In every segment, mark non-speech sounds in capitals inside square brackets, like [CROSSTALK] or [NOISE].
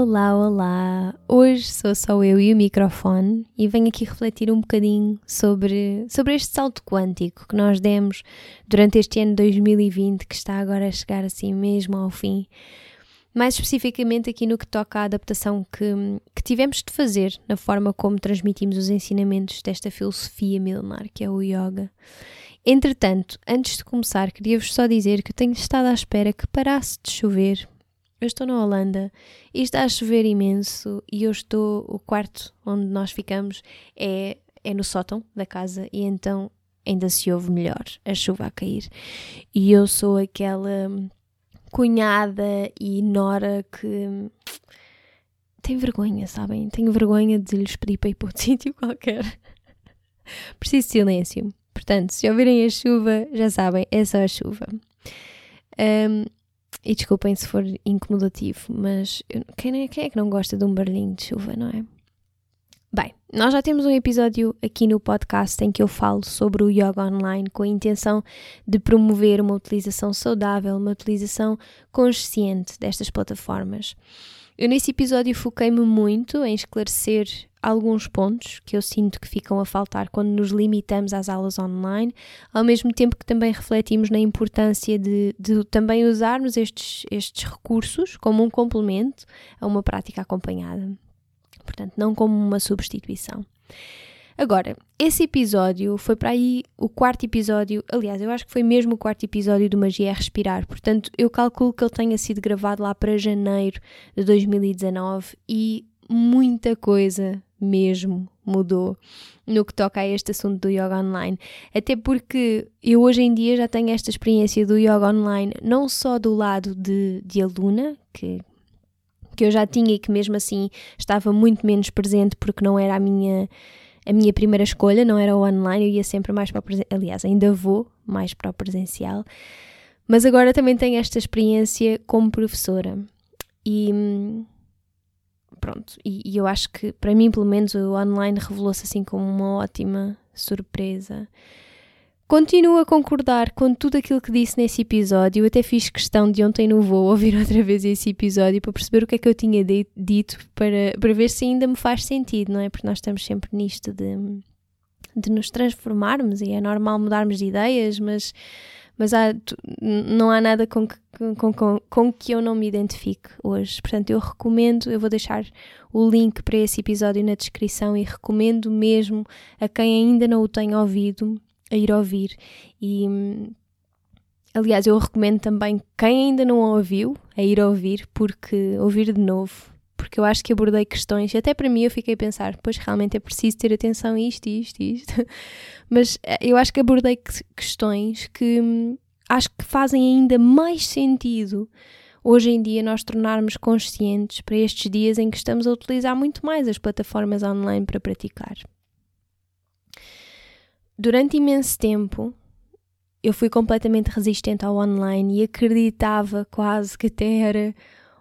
Olá, olá! Hoje sou só eu e o microfone e venho aqui refletir um bocadinho sobre, sobre este salto quântico que nós demos durante este ano 2020 que está agora a chegar assim mesmo ao fim. Mais especificamente aqui no que toca à adaptação que, que tivemos de fazer na forma como transmitimos os ensinamentos desta filosofia milenar que é o yoga. Entretanto, antes de começar, queria-vos só dizer que tenho estado à espera que parasse de chover eu estou na Holanda e está a chover imenso e eu estou, o quarto onde nós ficamos é, é no sótão da casa e então ainda se ouve melhor a chuva a cair. E eu sou aquela cunhada e nora que tem vergonha, sabem? Tenho vergonha de lhes pedir para ir para outro [LAUGHS] sítio qualquer. Preciso de silêncio. Portanto, se ouvirem a chuva, já sabem, é só a chuva. Um, e desculpem se for incomodativo, mas quem, é, quem é que não gosta de um barulhinho de chuva, não é? Bem, nós já temos um episódio aqui no podcast em que eu falo sobre o yoga online com a intenção de promover uma utilização saudável, uma utilização consciente destas plataformas. Eu nesse episódio foquei-me muito em esclarecer alguns pontos que eu sinto que ficam a faltar quando nos limitamos às aulas online, ao mesmo tempo que também refletimos na importância de, de também usarmos estes, estes recursos como um complemento a uma prática acompanhada. Portanto, não como uma substituição. Agora, esse episódio foi para aí o quarto episódio, aliás, eu acho que foi mesmo o quarto episódio do Magia é Respirar, portanto, eu calculo que ele tenha sido gravado lá para janeiro de 2019 e muita coisa mesmo mudou no que toca a este assunto do yoga online. Até porque eu hoje em dia já tenho esta experiência do yoga online, não só do lado de, de aluna, que, que eu já tinha e que mesmo assim estava muito menos presente porque não era a minha a minha primeira escolha não era o online, eu ia sempre mais para o presencial. Aliás, ainda vou mais para o presencial. Mas agora também tenho esta experiência como professora. E pronto, e, e eu acho que para mim, pelo menos, o online revelou-se assim como uma ótima surpresa. Continuo a concordar com tudo aquilo que disse nesse episódio. Eu até fiz questão de ontem no voo ouvir [LAUGHS] outra vez esse episódio para perceber o que é que eu tinha dito para, para ver se ainda me faz sentido, não é? Porque nós estamos sempre nisto de, de nos transformarmos e é normal mudarmos de ideias, mas, mas há, não há nada com que, com, com, com que eu não me identifique hoje. Portanto, eu recomendo, eu vou deixar o link para esse episódio na descrição e recomendo mesmo a quem ainda não o tenha ouvido a ir ouvir. E aliás, eu recomendo também quem ainda não ouviu a ir ouvir, porque ouvir de novo. Porque eu acho que abordei questões, até para mim eu fiquei a pensar, pois realmente é preciso ter atenção a isto, isto, isto. [LAUGHS] Mas eh, eu acho que abordei questões que hum, acho que fazem ainda mais sentido hoje em dia nós tornarmos conscientes para estes dias em que estamos a utilizar muito mais as plataformas online para praticar durante imenso tempo eu fui completamente resistente ao online e acreditava quase que até era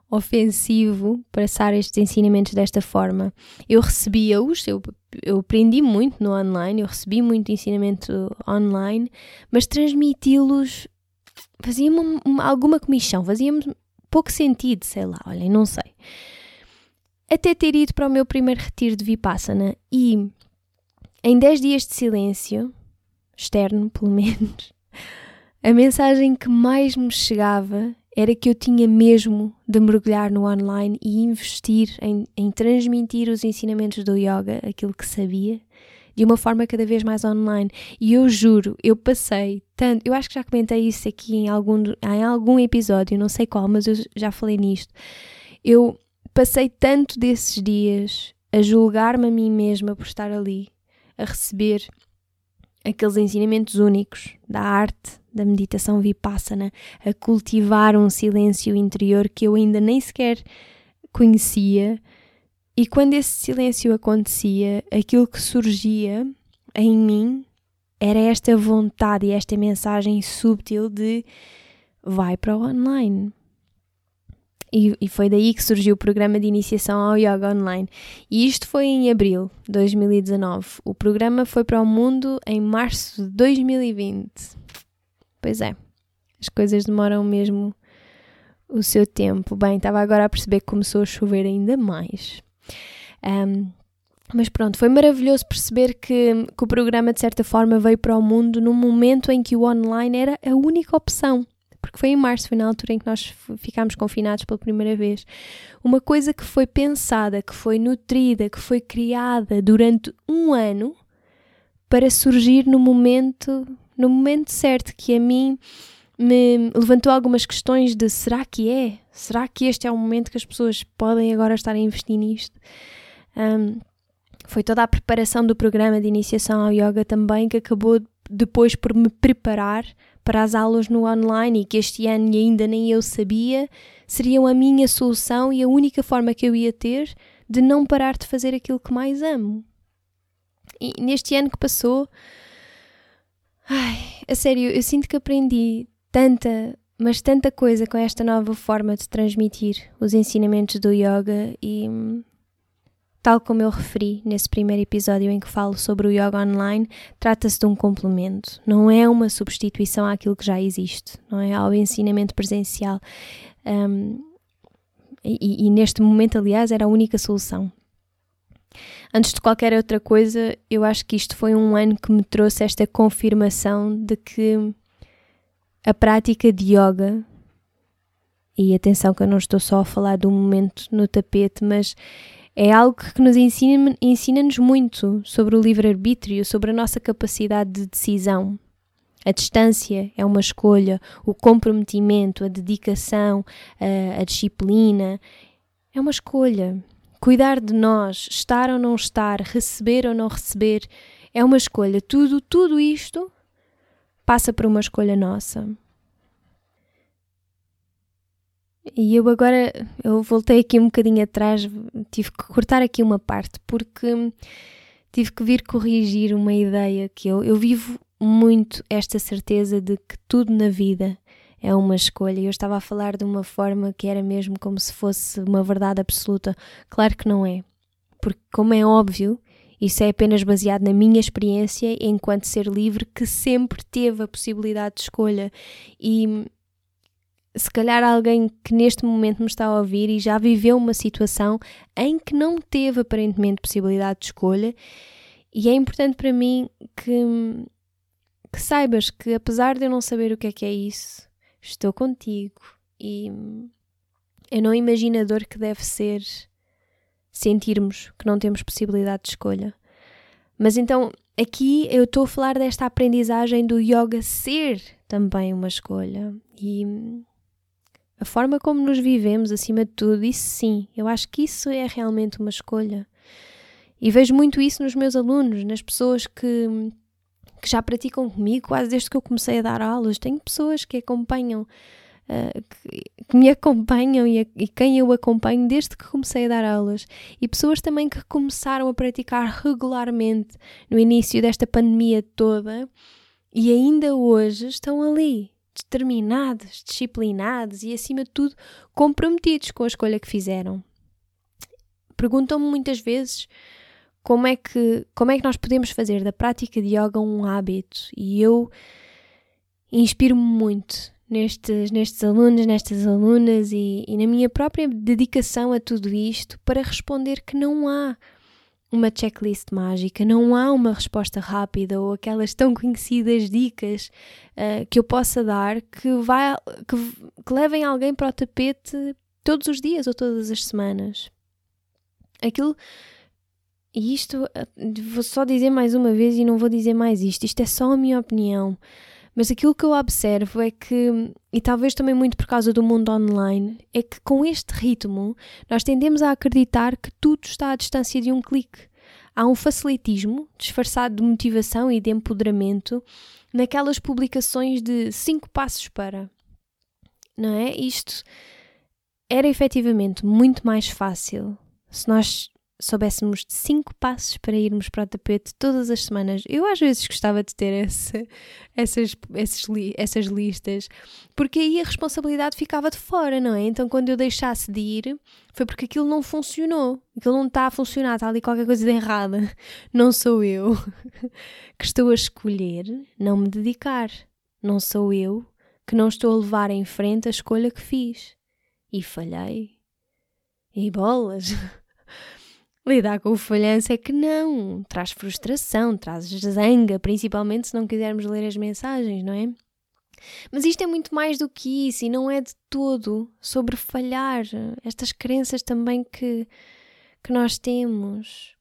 ofensivo passar estes ensinamentos desta forma. Eu recebia-os, eu, eu aprendi muito no online, eu recebi muito ensinamento online, mas transmiti-los fazia-me alguma comissão, fazia-me pouco sentido, sei lá, olhem, não sei. Até ter ido para o meu primeiro retiro de Vipassana e em 10 dias de silêncio, externo pelo [LAUGHS] menos, a mensagem que mais me chegava era que eu tinha mesmo de mergulhar no online e investir em, em transmitir os ensinamentos do yoga, aquilo que sabia, de uma forma cada vez mais online. E eu juro, eu passei tanto, eu acho que já comentei isso aqui em algum, em algum episódio, não sei qual, mas eu já falei nisto. Eu passei tanto desses dias a julgar-me a mim mesma por estar ali, a receber aqueles ensinamentos únicos da arte, da meditação vipassana, a cultivar um silêncio interior que eu ainda nem sequer conhecia. E quando esse silêncio acontecia, aquilo que surgia em mim era esta vontade e esta mensagem subtil de vai para o online, e, e, foi daí que surgiu o programa de iniciação ao Yoga Online. E isto foi em abril de 2019. O programa foi para o mundo em março de 2020. Pois é, as coisas demoram mesmo o seu tempo. Bem, estava agora a perceber que começou a chover ainda mais. Um, mas pronto, foi maravilhoso perceber que, que o programa, de certa forma, veio para o mundo num momento em que o online era a única opção porque foi em março, foi na altura em que nós ficámos confinados pela primeira vez. Uma coisa que foi pensada, que foi nutrida, que foi criada durante um ano para surgir no momento, no momento certo, que a mim me levantou algumas questões de será que é? Será que este é o momento que as pessoas podem agora estar a investir nisto? Um, foi toda a preparação do programa de iniciação ao yoga também que acabou depois por me preparar para as aulas no online e que este ano ainda nem eu sabia, seriam a minha solução e a única forma que eu ia ter de não parar de fazer aquilo que mais amo. E neste ano que passou, ai, a sério, eu sinto que aprendi tanta, mas tanta coisa com esta nova forma de transmitir os ensinamentos do yoga e Tal como eu referi nesse primeiro episódio em que falo sobre o yoga online, trata-se de um complemento, não é uma substituição àquilo que já existe, não é ao ensinamento presencial. Um, e, e neste momento, aliás, era a única solução. Antes de qualquer outra coisa, eu acho que isto foi um ano que me trouxe esta confirmação de que a prática de yoga, e atenção que eu não estou só a falar um momento no tapete, mas é algo que nos ensina-nos ensina muito sobre o livre-arbítrio, sobre a nossa capacidade de decisão. A distância é uma escolha, o comprometimento, a dedicação, a, a disciplina é uma escolha. Cuidar de nós, estar ou não estar, receber ou não receber, é uma escolha. Tudo, tudo isto passa por uma escolha nossa. E eu agora, eu voltei aqui um bocadinho atrás, tive que cortar aqui uma parte, porque tive que vir corrigir uma ideia que eu, eu vivo muito esta certeza de que tudo na vida é uma escolha. Eu estava a falar de uma forma que era mesmo como se fosse uma verdade absoluta. Claro que não é. Porque, como é óbvio, isso é apenas baseado na minha experiência enquanto ser livre que sempre teve a possibilidade de escolha. E se calhar alguém que neste momento me está a ouvir e já viveu uma situação em que não teve aparentemente possibilidade de escolha, e é importante para mim que, que saibas que apesar de eu não saber o que é que é isso, estou contigo e eu não imagino a dor que deve ser sentirmos que não temos possibilidade de escolha. Mas então, aqui eu estou a falar desta aprendizagem do yoga ser também uma escolha. E a forma como nos vivemos, acima de tudo, isso sim, eu acho que isso é realmente uma escolha. E vejo muito isso nos meus alunos, nas pessoas que, que já praticam comigo, quase desde que eu comecei a dar aulas. Tenho pessoas que acompanham, uh, que, que, me acompanham e, a, e quem eu acompanho desde que comecei a dar aulas. E pessoas também que começaram a praticar regularmente no início desta pandemia toda e ainda hoje estão ali determinados, disciplinados e, acima de tudo, comprometidos com a escolha que fizeram. Perguntam-me muitas vezes como é, que, como é que nós podemos fazer da prática de yoga um hábito e eu inspiro-me muito nestes, nestes alunos, nestas alunas e, e na minha própria dedicação a tudo isto para responder que não há uma checklist mágica, não há uma resposta rápida ou aquelas tão conhecidas dicas uh, que eu possa dar que, vai, que, que levem alguém para o tapete todos os dias ou todas as semanas. Aquilo. E isto, eh, vou só dizer mais uma vez e não vou dizer mais isto, isto é só a minha opinião. Mas aquilo que eu observo é que, e talvez também muito por causa do mundo online, é que com este ritmo nós tendemos a acreditar que tudo está à distância de um clique. Há um facilitismo disfarçado de motivação e de empoderamento naquelas publicações de cinco passos para. Não é? Isto era efetivamente muito mais fácil se nós soubéssemos de cinco passos para irmos para o tapete todas as semanas. Eu às vezes gostava de ter esse, essas, esses, essas listas, porque aí a responsabilidade ficava de fora, não é? Então quando eu deixasse de ir, foi porque aquilo não funcionou. Aquilo não está a funcionar, está ali qualquer coisa de errada. [LAUGHS] Não sou eu que estou a escolher não me dedicar. Não sou eu que não estou a levar em frente a escolha que fiz. E falhei. E bolas! [LAUGHS] Lidar com o falhanço é que não, traz frustração, traz zanga, principalmente se não quisermos ler as mensagens, não é? Mas isto é muito mais do que isso e não é de todo sobre falhar, estas crenças também que, que nós temos.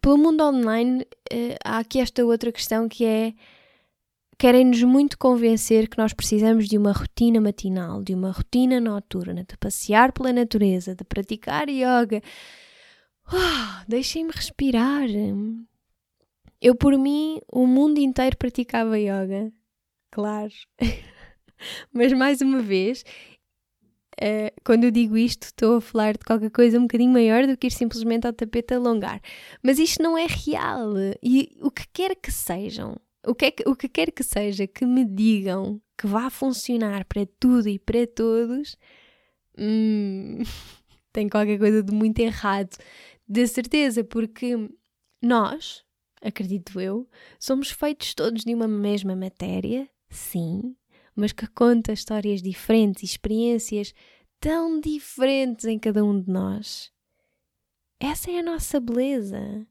Pelo mundo online, eh, há aqui esta outra questão que é querem-nos muito convencer que nós precisamos de uma rotina matinal, de uma rotina noturna, de passear pela natureza, de praticar yoga, Oh, Deixem-me respirar. Eu, por mim, o mundo inteiro praticava yoga. Claro. [LAUGHS] Mas, mais uma vez, uh, quando eu digo isto, estou a falar de qualquer coisa um bocadinho maior do que ir simplesmente ao tapete alongar. Mas isto não é real. E o que quer que sejam, o que, é que, o que quer que seja que me digam que vá funcionar para tudo e para todos, hum, [LAUGHS] tem qualquer coisa de muito errado de certeza, porque nós, acredito eu, somos feitos todos de uma mesma matéria, sim, mas que conta histórias diferentes e experiências tão diferentes em cada um de nós. Essa é a nossa beleza.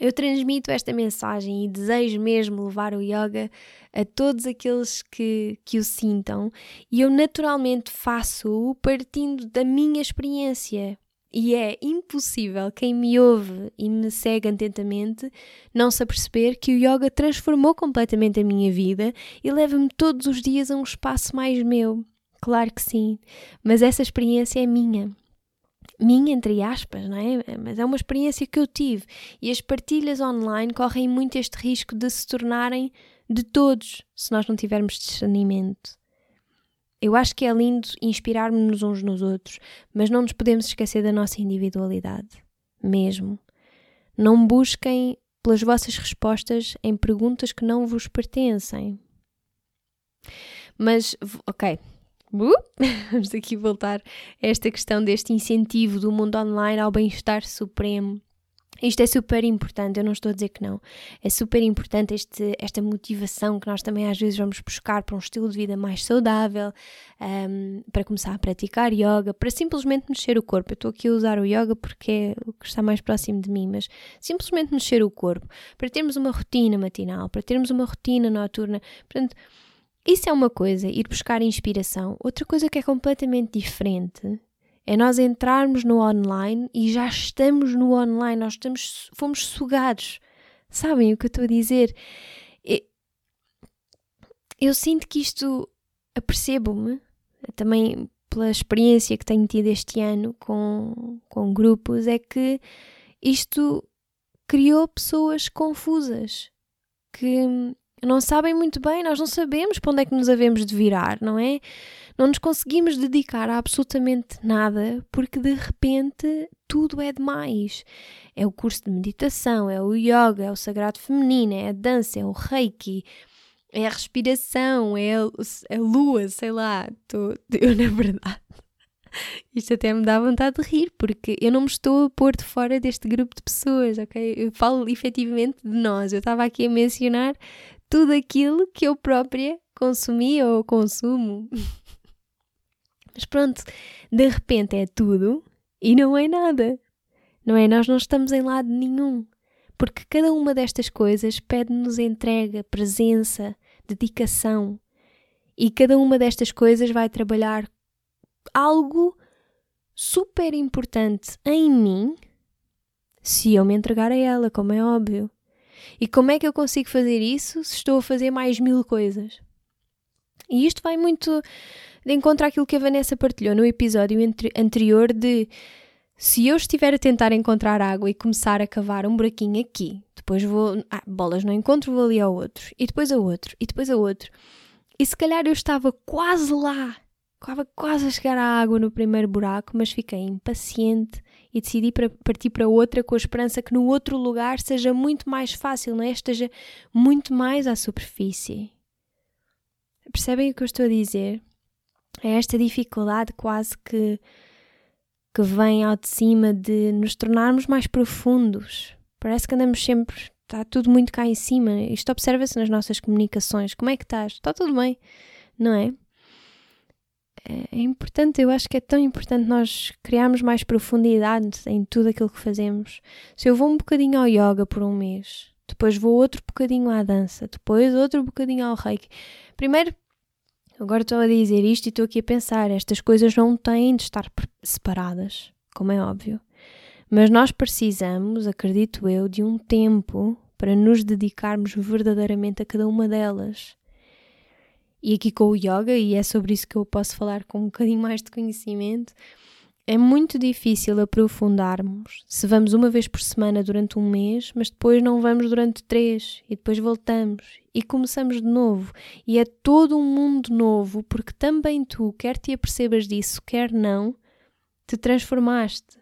Eu transmito esta mensagem e desejo mesmo levar o yoga a todos aqueles que, que o sintam, e eu naturalmente faço-o partindo da minha experiência, e é impossível quem me ouve e me segue atentamente não se aperceber que o yoga transformou completamente a minha vida e leva-me todos os dias a um espaço mais meu. Claro que sim, mas essa experiência é minha. Minha, entre aspas, não é? Mas é uma experiência que eu tive e as partilhas online correm muito este risco de se tornarem de todos se nós não tivermos discernimento. Eu acho que é lindo inspirarmos-nos uns nos outros, mas não nos podemos esquecer da nossa individualidade. Mesmo. Não busquem pelas vossas respostas em perguntas que não vos pertencem. Mas, ok. Uh, [LAUGHS] vamos aqui voltar a esta questão deste incentivo do mundo online ao bem-estar supremo isto é super importante, eu não estou a dizer que não. É super importante este, esta motivação que nós também às vezes vamos buscar para um estilo de vida mais saudável, um, para começar a praticar yoga, para simplesmente mexer o corpo. Eu estou aqui a usar o yoga porque é o que está mais próximo de mim, mas simplesmente mexer o corpo, para termos uma rotina matinal, para termos uma rotina noturna. Portanto, isso é uma coisa, ir buscar inspiração. Outra coisa que é completamente diferente é nós entrarmos no online e já estamos no online, nós estamos, fomos sugados. Sabem o que eu estou a dizer? Eu sinto que isto, apercebo-me, também pela experiência que tenho tido este ano com, com grupos, é que isto criou pessoas confusas que não sabem muito bem, nós não sabemos para onde é que nos havemos de virar, não é? Não nos conseguimos dedicar a absolutamente nada porque de repente tudo é demais. É o curso de meditação, é o yoga, é o sagrado feminino, é a dança, é o reiki, é a respiração, é a, a lua, sei lá. Tô, [LAUGHS] eu, na verdade, isto até me dá vontade de rir, porque eu não me estou a pôr de fora deste grupo de pessoas, ok? Eu falo efetivamente de nós. Eu estava aqui a mencionar tudo aquilo que eu própria consumi ou consumo. [LAUGHS] Mas pronto, de repente é tudo e não é nada. não é? Nós não estamos em lado nenhum, porque cada uma destas coisas pede-nos entrega, presença, dedicação. E cada uma destas coisas vai trabalhar algo super importante em mim se eu me entregar a ela, como é óbvio. E como é que eu consigo fazer isso se estou a fazer mais mil coisas? E isto vai muito de encontro àquilo que a Vanessa partilhou no episódio anterior de se eu estiver a tentar encontrar água e começar a cavar um buraquinho aqui, depois vou. Ah, bolas não encontro, vou ali ao outro, e depois a outro, e depois a outro. E se calhar eu estava quase lá, estava quase a chegar à água no primeiro buraco, mas fiquei impaciente e decidi para partir para outra com a esperança que no outro lugar seja muito mais fácil, não é? Esteja muito mais à superfície. Percebem o que eu estou a dizer? É esta dificuldade quase que que vem ao de cima de nos tornarmos mais profundos. Parece que andamos sempre, está tudo muito cá em cima. Isto observa-se nas nossas comunicações. Como é que estás? Está tudo bem, não é? É? É importante, eu acho que é tão importante nós criarmos mais profundidade em tudo aquilo que fazemos. Se eu vou um bocadinho ao yoga por um mês, depois vou outro bocadinho à dança, depois outro bocadinho ao reiki. Primeiro Agora estou a dizer isto e estou aqui a pensar: estas coisas não têm de estar separadas, como é óbvio. Mas nós precisamos, acredito eu, de um tempo para nos dedicarmos verdadeiramente a cada uma delas. E aqui com o yoga, e é sobre isso que eu posso falar com um bocadinho mais de conhecimento, é muito difícil aprofundarmos se vamos uma vez por semana durante um mês, mas depois não vamos durante três e depois voltamos e começamos de novo. E é todo um mundo novo, porque também tu, quer te apercebas disso, quer não, te transformaste.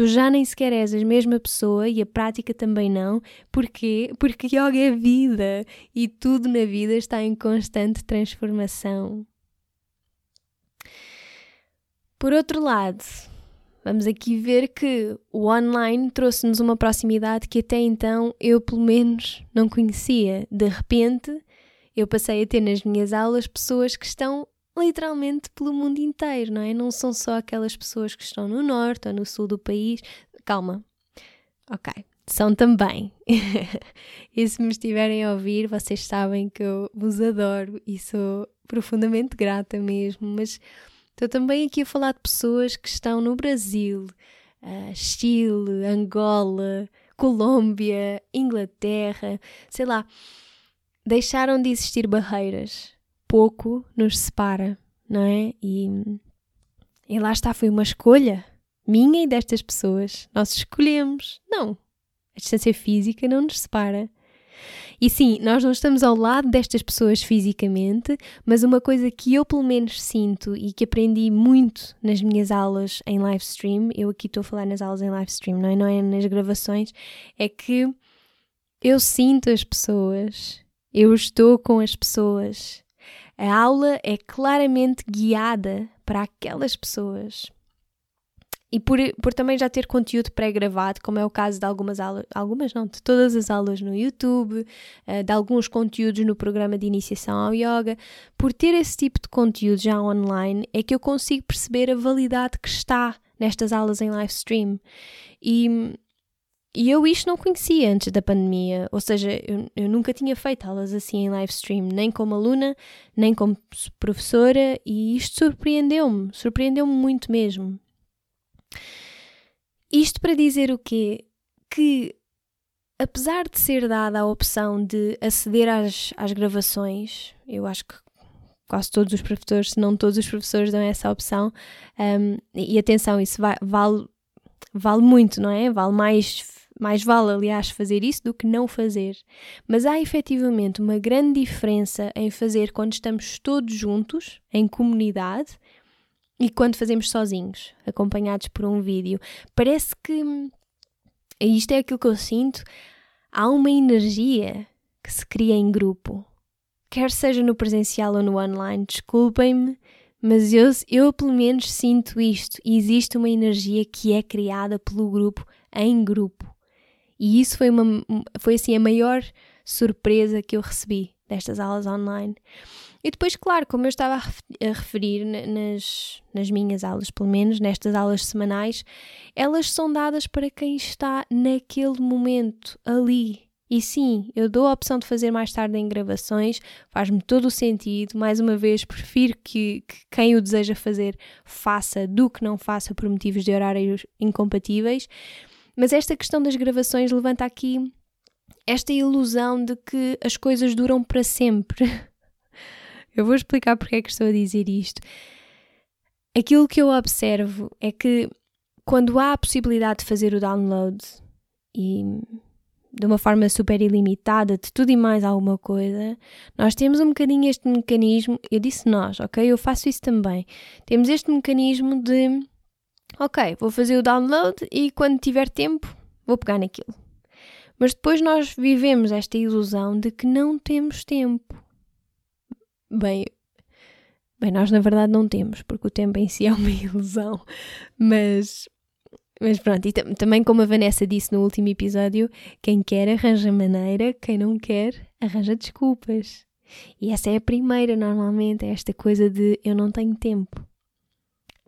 Tu já nem sequer és a mesma pessoa e a prática também não. Porquê? Porque yoga é vida e tudo na vida está em constante transformação. Por outro lado, vamos aqui ver que o online trouxe-nos uma proximidade que até então eu, pelo menos, não conhecia. De repente, eu passei a ter nas minhas aulas pessoas que estão literalmente pelo mundo inteiro, não é? Não são só aquelas pessoas que estão no norte ou no sul do país. Calma. Ok. São também. [LAUGHS] e se me estiverem a ouvir, vocês sabem que eu vos adoro e sou profundamente grata mesmo, mas Estou também aqui a falar de pessoas que estão no Brasil, uh, Chile, Angola, Colômbia, Inglaterra, sei lá. Deixaram de existir barreiras. Pouco nos separa, não é? E, e lá está, foi uma escolha minha e destas pessoas. Nós escolhemos. Não. A distância física não nos separa. E sim, nós não estamos ao lado destas pessoas fisicamente, mas uma coisa que eu pelo menos sinto e que aprendi muito nas minhas aulas em live stream, eu aqui estou a falar nas aulas em live stream, não é, não é nas gravações, é que eu sinto as pessoas, eu estou com as pessoas. A aula é claramente guiada para aquelas pessoas e por, por também já ter conteúdo pré-gravado, como é o caso de algumas aulas, algumas não, de todas as aulas no YouTube, uh, de alguns conteúdos no programa de iniciação ao yoga, por ter esse tipo de conteúdo já online, é que eu consigo perceber a validade que está nestas aulas em live stream. E, e eu isto não conhecia antes da pandemia, ou seja, eu, eu nunca tinha feito aulas assim em live stream, nem como aluna, nem como professora, e isto surpreendeu-me, surpreendeu-me muito mesmo. Isto para dizer o quê? Que apesar de ser dada a opção de aceder às, às gravações, eu acho que quase todos os professores, se não todos os professores dão essa opção, um, e atenção, isso vai, vale, vale muito, não é? Vale mais, mais vale, aliás, fazer isso do que não fazer. Mas há efetivamente uma grande diferença em fazer quando estamos todos juntos, em comunidade, e quando fazemos sozinhos, acompanhados por um vídeo. Parece que, isto é aquilo que eu sinto, há uma energia que se cria em grupo. Quer seja no presencial ou no online, desculpem-me, mas eu, eu pelo menos sinto isto. Existe uma energia que é criada pelo grupo em grupo. E isso foi, uma, foi assim a maior surpresa que eu recebi destas aulas online. E depois, claro, como eu estava a referir nas, nas minhas aulas, pelo menos nestas aulas semanais, elas são dadas para quem está naquele momento, ali. E sim, eu dou a opção de fazer mais tarde em gravações, faz-me todo o sentido. Mais uma vez, prefiro que, que, quem o deseja fazer faça do que não faça por motivos de horários incompatíveis. Mas esta questão das gravações levanta aqui esta ilusão de que as coisas duram para sempre. [LAUGHS] Eu vou explicar porque é que estou a dizer isto. Aquilo que eu observo é que quando há a possibilidade de fazer o download e de uma forma super ilimitada de tudo e mais alguma coisa, nós temos um bocadinho este mecanismo, eu disse nós, ok? Eu faço isso também. Temos este mecanismo de, ok, vou fazer o download e quando tiver tempo vou pegar naquilo. Mas depois nós vivemos esta ilusão de que não temos tempo. Bem, bem, nós na verdade não temos, porque o tempo em si é uma [LAUGHS] ilusão. Mas, mas pronto, e também como a Vanessa disse no último episódio, quem quer arranja maneira, quem não quer arranja desculpas. E essa é a primeira, normalmente, é esta coisa de eu não tenho tempo.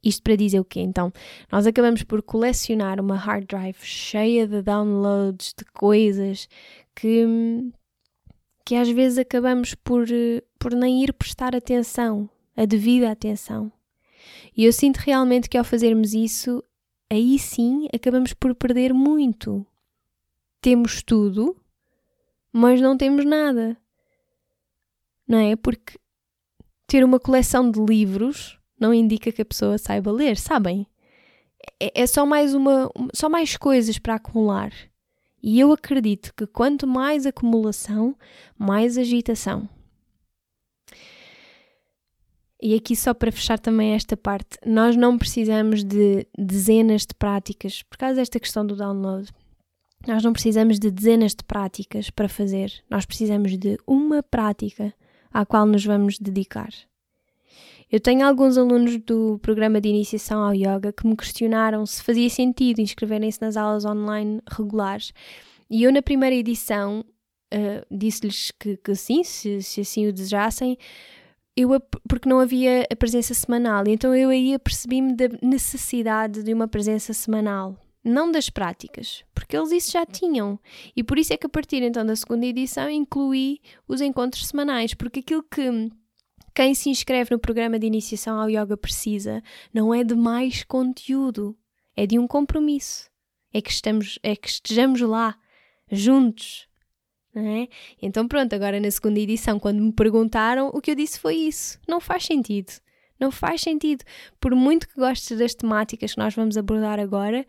Isto para dizer o quê? Então, nós acabamos por colecionar uma hard drive cheia de downloads de coisas que que às vezes acabamos por, por nem ir prestar atenção, a devida atenção. E eu sinto realmente que ao fazermos isso, aí sim acabamos por perder muito. Temos tudo, mas não temos nada. Não é? Porque ter uma coleção de livros não indica que a pessoa saiba ler, sabem? É, é só mais uma, só mais coisas para acumular. E eu acredito que quanto mais acumulação, mais agitação. E aqui, só para fechar também esta parte, nós não precisamos de dezenas de práticas, por causa desta questão do download. Nós não precisamos de dezenas de práticas para fazer, nós precisamos de uma prática à qual nos vamos dedicar. Eu tenho alguns alunos do programa de iniciação ao yoga que me questionaram se fazia sentido inscreverem-se nas aulas online regulares. E eu, na primeira edição, uh, disse-lhes que, que sim, se, se assim o desejassem, eu, porque não havia a presença semanal. Então eu aí apercebi-me da necessidade de uma presença semanal. Não das práticas, porque eles isso já tinham. E por isso é que a partir então da segunda edição incluí os encontros semanais, porque aquilo que quem se inscreve no programa de iniciação ao yoga precisa não é de mais conteúdo, é de um compromisso. É que, estamos, é que estejamos lá, juntos. É? Então, pronto, agora na segunda edição, quando me perguntaram, o que eu disse foi isso. Não faz sentido. Não faz sentido. Por muito que gostes das temáticas que nós vamos abordar agora,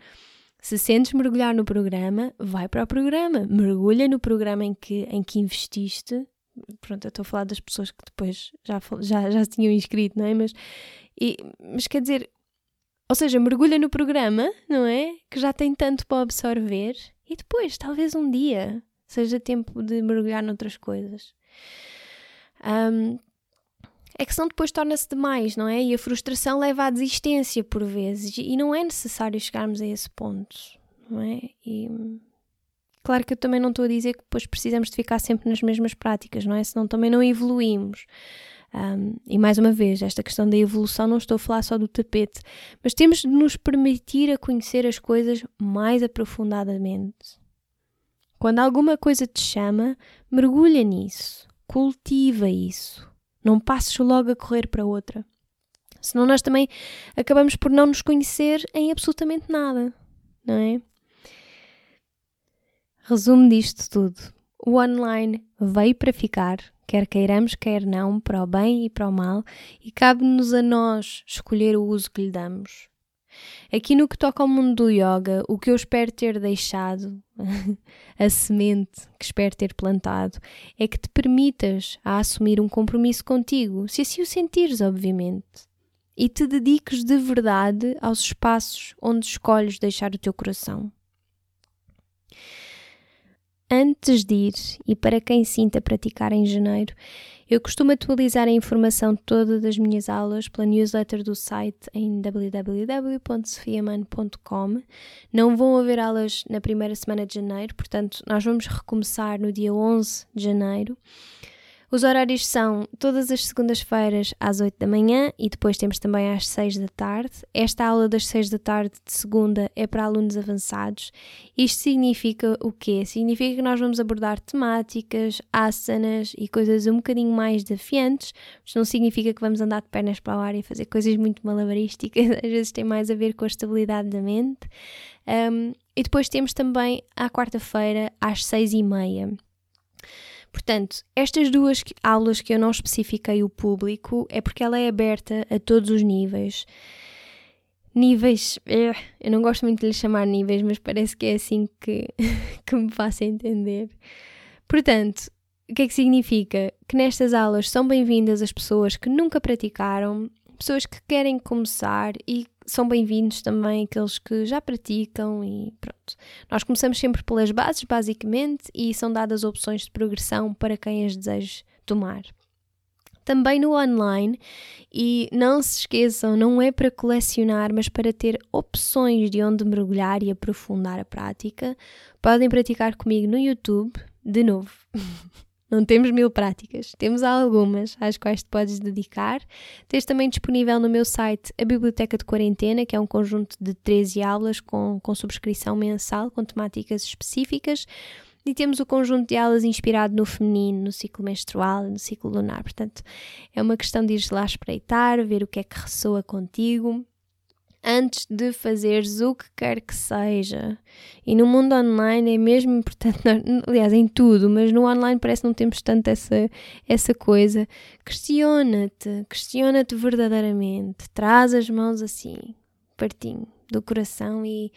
se sentes mergulhar no programa, vai para o programa. Mergulha no programa em que, em que investiste pronto, eu estou a falar das pessoas que depois já, já, já se tinham inscrito, não é? Mas, e, mas quer dizer, ou seja, mergulha no programa, não é? Que já tem tanto para absorver e depois, talvez um dia, seja tempo de mergulhar noutras coisas. Um, é que senão depois torna-se demais, não é? E a frustração leva à desistência por vezes e não é necessário chegarmos a esse ponto, não é? E Claro que eu também não estou a dizer que depois precisamos de ficar sempre nas mesmas práticas, não é? Senão também não evoluímos. Um, e mais uma vez, esta questão da evolução não estou a falar só do tapete, mas temos de nos permitir a conhecer as coisas mais aprofundadamente. Quando alguma coisa te chama, mergulha nisso, cultiva isso. Não passes logo a correr para outra. Senão nós também acabamos por não nos conhecer em absolutamente nada, não é? Resumo disto tudo: o online veio para ficar, quer queiramos, quer não, para o bem e para o mal, e cabe-nos a nós escolher o uso que lhe damos. Aqui no que toca ao mundo do yoga, o que eu espero ter deixado, [LAUGHS] a semente que espero ter plantado, é que te permitas a assumir um compromisso contigo, se assim o sentires, obviamente, e te dediques de verdade aos espaços onde escolhes deixar o teu coração. Antes de ir, e para quem sinta praticar em janeiro, eu costumo atualizar a informação toda das minhas aulas pela newsletter do site em www.sofiaman.com. Não vão haver aulas na primeira semana de janeiro, portanto, nós vamos recomeçar no dia 11 de janeiro. Os horários são todas as segundas-feiras às 8 da manhã e depois temos também às 6 da tarde. Esta aula das 6 da tarde de segunda é para alunos avançados. Isto significa o quê? Significa que nós vamos abordar temáticas, asanas e coisas um bocadinho mais desafiantes. Isto não significa que vamos andar de pernas para o ar e fazer coisas muito malabarísticas, [LAUGHS] às vezes tem mais a ver com a estabilidade da mente. Um, e depois temos também à quarta-feira às 6 e meia Portanto, estas duas aulas que eu não especifiquei o público é porque ela é aberta a todos os níveis. Níveis, eh, eu não gosto muito de lhe chamar níveis, mas parece que é assim que, [LAUGHS] que me faça entender. Portanto, o que é que significa? Que nestas aulas são bem-vindas as pessoas que nunca praticaram, pessoas que querem começar e são bem-vindos também aqueles que já praticam e pronto. Nós começamos sempre pelas bases, basicamente, e são dadas opções de progressão para quem as deseja tomar. Também no online, e não se esqueçam, não é para colecionar, mas para ter opções de onde mergulhar e aprofundar a prática. Podem praticar comigo no YouTube, de novo. [LAUGHS] Não temos mil práticas, temos algumas às quais te podes dedicar. Tens também disponível no meu site a Biblioteca de Quarentena, que é um conjunto de 13 aulas com, com subscrição mensal, com temáticas específicas. E temos o conjunto de aulas inspirado no feminino, no ciclo menstrual, no ciclo lunar. Portanto, é uma questão de ir lá espreitar, ver o que é que ressoa contigo antes de fazeres o que quer que seja. E no mundo online é mesmo importante, [LAUGHS] aliás, em tudo, mas no online parece que não temos tanto essa, essa coisa. Questiona-te, questiona-te verdadeiramente, traz as mãos assim, pertinho do coração e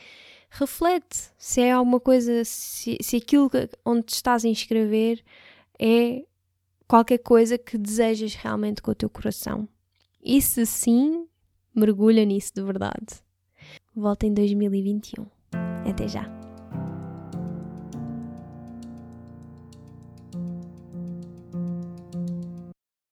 reflete se é alguma coisa, se, se aquilo onde estás a inscrever é qualquer coisa que desejas realmente com o teu coração. E se sim, mergulha nisso de verdade. Volta em 2021. Até já!